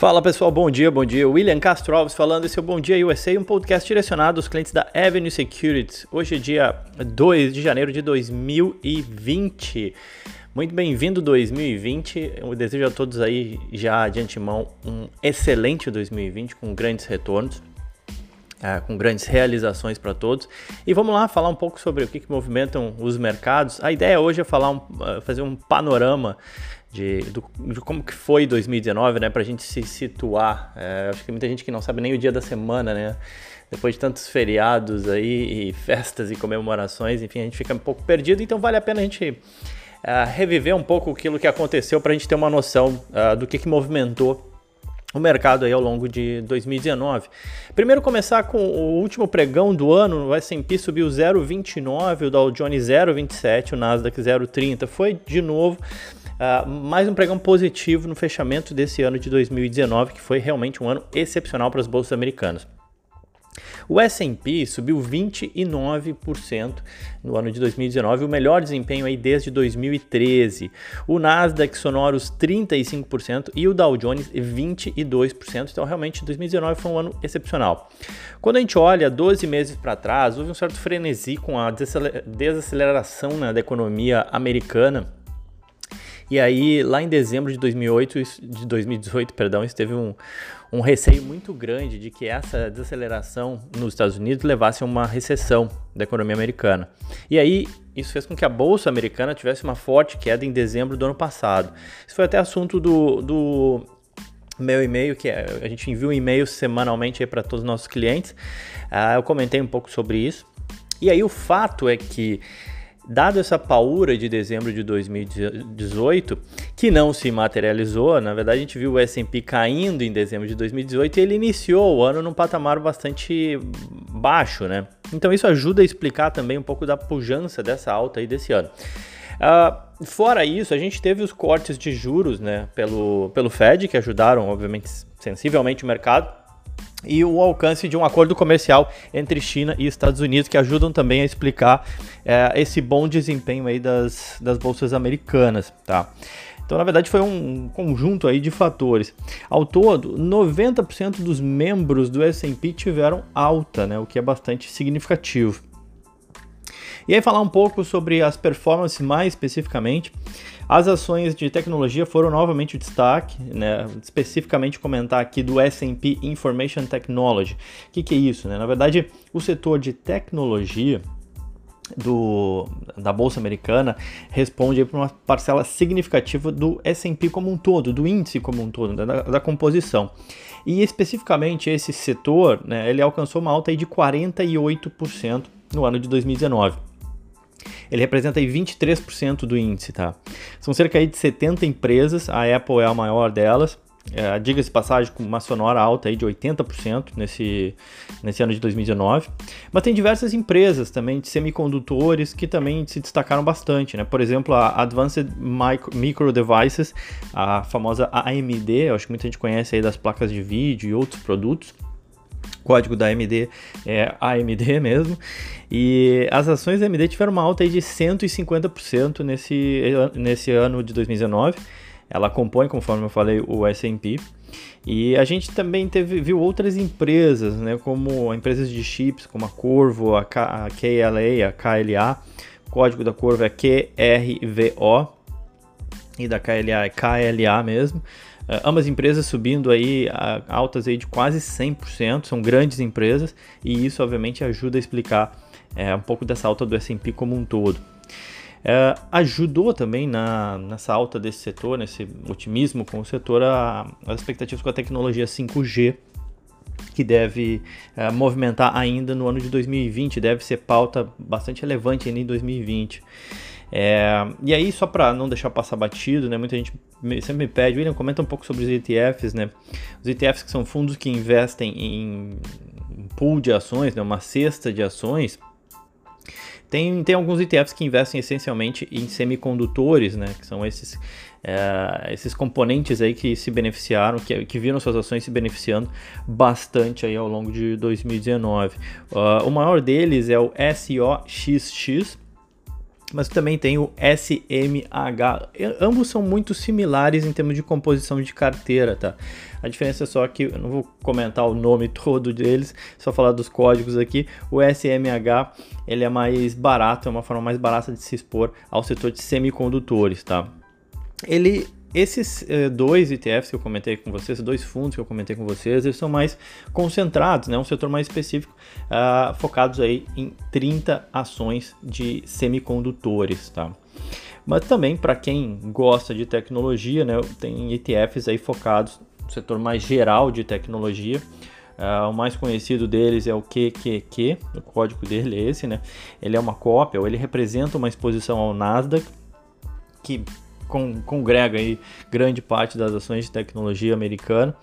Fala pessoal, bom dia, bom dia. William Castro Alves falando, esse é o Bom Dia USA, um podcast direcionado aos clientes da Avenue Securities. Hoje é dia 2 de janeiro de 2020. Muito bem-vindo 2020. Eu desejo a todos aí já de antemão um excelente 2020 com grandes retornos. É, com grandes realizações para todos. E vamos lá falar um pouco sobre o que, que movimentam os mercados. A ideia hoje é falar um, fazer um panorama de, do, de como que foi 2019, né, para a gente se situar. É, acho que muita gente que não sabe nem o dia da semana, né, depois de tantos feriados aí, e festas e comemorações, enfim, a gente fica um pouco perdido, então vale a pena a gente uh, reviver um pouco aquilo que aconteceu para a gente ter uma noção uh, do que, que movimentou o mercado aí ao longo de 2019. Primeiro começar com o último pregão do ano, o S&P subiu 0,29, o Dow Jones 0,27, o Nasdaq 0,30. Foi de novo Uh, mais um pregão positivo no fechamento desse ano de 2019, que foi realmente um ano excepcional para as bolsas americanas. O S&P subiu 29% no ano de 2019, o melhor desempenho aí desde 2013. O Nasdaq sonoros 35% e o Dow Jones 22%. Então realmente 2019 foi um ano excepcional. Quando a gente olha 12 meses para trás, houve um certo frenesi com a desaceleração né, da economia americana e aí, lá em dezembro de 2008, de 2018, perdão, isso teve um, um receio muito grande de que essa desaceleração nos Estados Unidos levasse a uma recessão da economia americana. E aí, isso fez com que a bolsa americana tivesse uma forte queda em dezembro do ano passado. Isso foi até assunto do, do meu e-mail, que é, a gente envia um e-mail semanalmente para todos os nossos clientes. Uh, eu comentei um pouco sobre isso. E aí, o fato é que Dado essa paura de dezembro de 2018, que não se materializou, na verdade a gente viu o S&P caindo em dezembro de 2018 e ele iniciou o ano num patamar bastante baixo, né? Então isso ajuda a explicar também um pouco da pujança dessa alta aí desse ano. Uh, fora isso, a gente teve os cortes de juros né, pelo, pelo Fed, que ajudaram, obviamente, sensivelmente o mercado e o alcance de um acordo comercial entre China e Estados Unidos, que ajudam também a explicar é, esse bom desempenho aí das, das bolsas americanas, tá? Então, na verdade, foi um conjunto aí de fatores. Ao todo, 90% dos membros do S&P tiveram alta, né, o que é bastante significativo. E aí falar um pouco sobre as performances mais especificamente. As ações de tecnologia foram novamente o destaque, né? especificamente comentar aqui do S&P Information Technology. O que, que é isso? Né? Na verdade, o setor de tecnologia do, da Bolsa Americana responde para uma parcela significativa do S&P como um todo, do índice como um todo, da, da composição. E especificamente esse setor, né, ele alcançou uma alta de 48% no ano de 2019 ele representa aí 23% do índice, tá? São cerca de 70 empresas, a Apple é a maior delas. É, Diga-se passagem com uma sonora alta aí de 80% nesse, nesse ano de 2019. Mas tem diversas empresas também de semicondutores que também se destacaram bastante, né? Por exemplo, a Advanced Micro, Micro Devices, a famosa AMD, acho que muita gente conhece aí das placas de vídeo e outros produtos código da AMD é AMD mesmo. E as ações da AMD tiveram uma alta de 150% nesse, nesse ano de 2019. Ela compõe, conforme eu falei, o S&P. E a gente também teve, viu outras empresas, né, como empresas de chips, como a Corvo, a, K, a KLA, a KLA. O código da Corvo é QRVO e da KLA é KLA mesmo. Uh, ambas empresas subindo aí altas aí de quase 100%, são grandes empresas e isso obviamente ajuda a explicar uh, um pouco dessa alta do S&P como um todo. Uh, ajudou também na, nessa alta desse setor, nesse otimismo com o setor, as expectativas com a tecnologia 5G, que deve uh, movimentar ainda no ano de 2020, deve ser pauta bastante relevante ainda em 2020. É, e aí, só para não deixar passar batido, né, muita gente sempre me pede, William, comenta um pouco sobre os ETFs, né? Os ETFs que são fundos que investem em pool de ações, né, uma cesta de ações. Tem, tem alguns ETFs que investem essencialmente em semicondutores, né, que são esses, é, esses componentes aí que se beneficiaram, que, que viram suas ações se beneficiando bastante aí ao longo de 2019. Uh, o maior deles é o SOXX, mas também tem o SMH. Ambos são muito similares em termos de composição de carteira, tá? A diferença é só que eu não vou comentar o nome todo deles, só falar dos códigos aqui. O SMH ele é mais barato, é uma forma mais barata de se expor ao setor de semicondutores, tá? Ele esses eh, dois ETFs que eu comentei com vocês, dois fundos que eu comentei com vocês, eles são mais concentrados, né? um setor mais específico, uh, focados aí em 30 ações de semicondutores. Tá? Mas também para quem gosta de tecnologia, né, tem ETFs aí focados no setor mais geral de tecnologia. Uh, o mais conhecido deles é o QQQ, o código dele é esse, né? Ele é uma cópia, ou ele representa uma exposição ao Nasdaq, que con congrega aí grande parte das ações de tecnologia americana.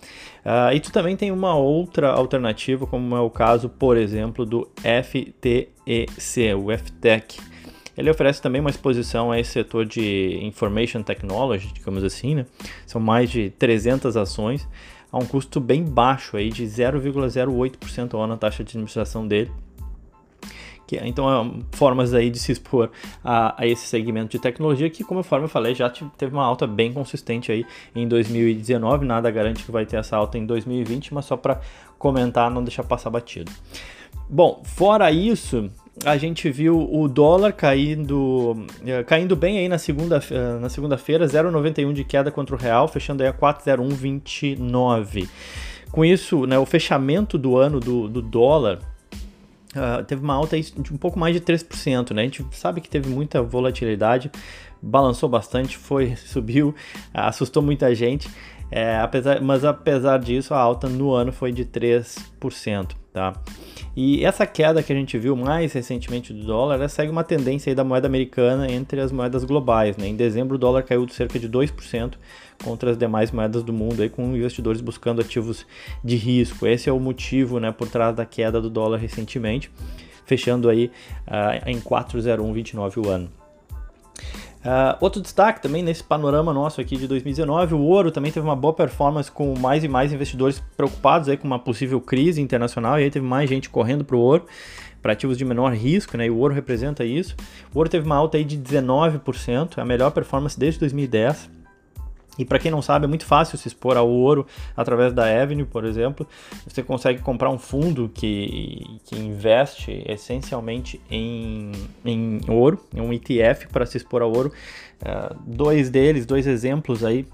Uh, e tu também tem uma outra alternativa, como é o caso, por exemplo, do FTEC, o FTEC. Ele oferece também uma exposição a esse setor de Information Technology, digamos assim, né? São mais de 300 ações, a um custo bem baixo aí de 0,08% ao ano a taxa de administração dele. Que, então, é formas aí de se expor a, a, esse segmento de tecnologia que, como eu falei, já teve uma alta bem consistente aí em 2019. Nada garante que vai ter essa alta em 2020, mas só para comentar, não deixar passar batido. Bom, fora isso, a gente viu o dólar caindo, eh, caindo bem aí na segunda eh, na segunda-feira, 0,91 de queda contra o real, fechando aí a 4,0129. Com isso, né, o fechamento do ano do, do dólar Uh, teve uma alta de um pouco mais de 3%, né? A gente sabe que teve muita volatilidade, balançou bastante, foi, subiu, assustou muita gente, é, apesar, mas apesar disso, a alta no ano foi de 3%, tá? E essa queda que a gente viu mais recentemente do dólar, segue uma tendência da moeda americana entre as moedas globais, né? Em dezembro o dólar caiu de cerca de 2%, contra as demais moedas do mundo, aí, com investidores buscando ativos de risco. Esse é o motivo né, por trás da queda do dólar recentemente, fechando aí uh, em 4,0129 o ano. Uh, outro destaque também nesse panorama nosso aqui de 2019, o ouro também teve uma boa performance com mais e mais investidores preocupados aí com uma possível crise internacional e aí teve mais gente correndo para o ouro para ativos de menor risco, né? E o ouro representa isso. O ouro teve uma alta aí de 19%, a melhor performance desde 2010. E para quem não sabe, é muito fácil se expor ao ouro através da Avenue, por exemplo. Você consegue comprar um fundo que, que investe essencialmente em, em ouro, um ETF para se expor ao ouro. Uh, dois deles, dois exemplos aí,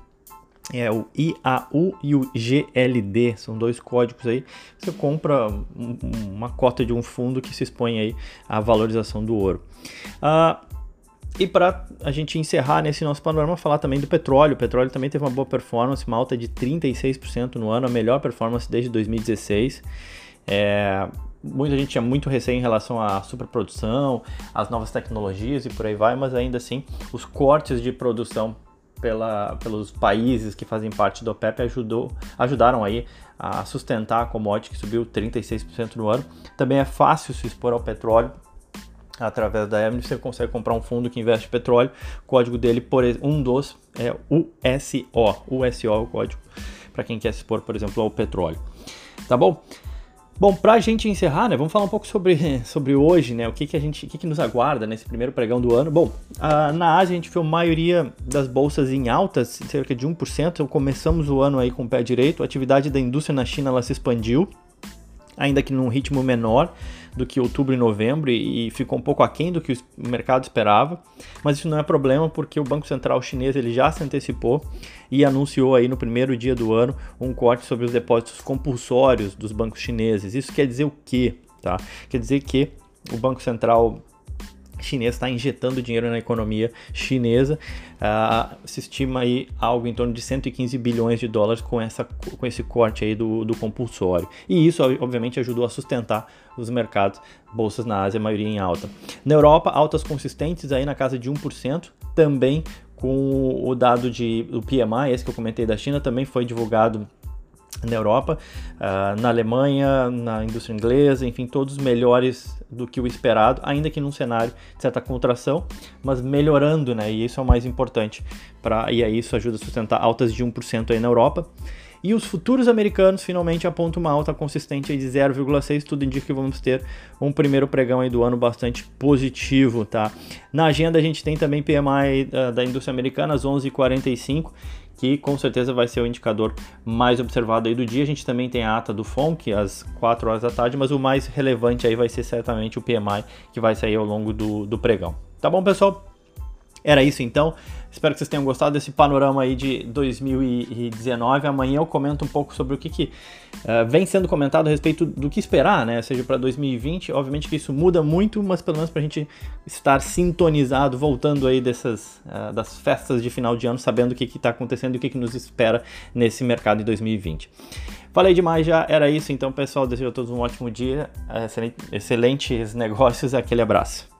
é o IAU e o GLD, são dois códigos aí. Você compra uma cota de um fundo que se expõe aí à valorização do ouro. Uh, e para a gente encerrar nesse nosso panorama, falar também do petróleo. O petróleo também teve uma boa performance, uma alta de 36% no ano, a melhor performance desde 2016. É, muita gente tinha muito receio em relação à superprodução, às novas tecnologias e por aí vai, mas ainda assim os cortes de produção pela, pelos países que fazem parte do OPEP ajudou, ajudaram aí a sustentar a commodity que subiu 36% no ano. Também é fácil se expor ao petróleo através da Avenue você consegue comprar um fundo que investe petróleo. O código dele, por um dos, é USO. USO é o código para quem quer se expor, por exemplo, ao petróleo. Tá bom? Bom, para a gente encerrar, né, vamos falar um pouco sobre, sobre hoje, né, o que, que a gente, o que, que nos aguarda nesse primeiro pregão do ano. Bom, na Ásia a gente viu a maioria das bolsas em altas, cerca de 1%. Então, começamos o ano aí com o pé direito. A atividade da indústria na China ela se expandiu, ainda que num ritmo menor do que outubro e novembro e, ficou um pouco aquém do que o mercado esperava, mas isso não é problema porque o Banco Central chinês ele já se antecipou e anunciou aí no primeiro dia do ano um corte sobre os depósitos compulsórios dos bancos chineses. Isso quer dizer o quê? Tá? Quer dizer que o Banco Central chinês está injetando dinheiro na economia chinesa. Uh, se estima aí algo em torno de 115 bilhões de dólares com, essa, com esse corte aí do, do compulsório. E isso, obviamente, ajudou a sustentar os mercados, bolsas na Ásia, a maioria em alta. Na Europa, altas consistentes aí na casa de 1%, também com o dado de, do PMI, esse que eu comentei da China, também foi divulgado na Europa, uh, na Alemanha, na indústria inglesa, enfim, todos melhores do que o esperado, ainda que num cenário de certa contração, mas melhorando, né? E isso é o mais importante. Pra, e aí isso ajuda a sustentar altas de 1% aí na Europa. E os futuros americanos finalmente apontam uma alta consistente de 0,6, tudo indica que vamos ter um primeiro pregão aí do ano bastante positivo, tá? Na agenda a gente tem também PMI uh, da indústria americana às 11h45, que com certeza vai ser o indicador mais observado aí do dia. A gente também tem a ata do FONC às 4 horas da tarde, mas o mais relevante aí vai ser certamente o PMI que vai sair ao longo do, do pregão. Tá bom, pessoal? Era isso então. Espero que vocês tenham gostado desse panorama aí de 2019. Amanhã eu comento um pouco sobre o que, que uh, vem sendo comentado a respeito do que esperar, né? Seja para 2020. Obviamente que isso muda muito, mas pelo menos para a gente estar sintonizado, voltando aí dessas uh, das festas de final de ano, sabendo o que está acontecendo e o que, que nos espera nesse mercado em 2020. Falei demais já, era isso então, pessoal. Desejo a todos um ótimo dia, excelentes negócios, aquele abraço.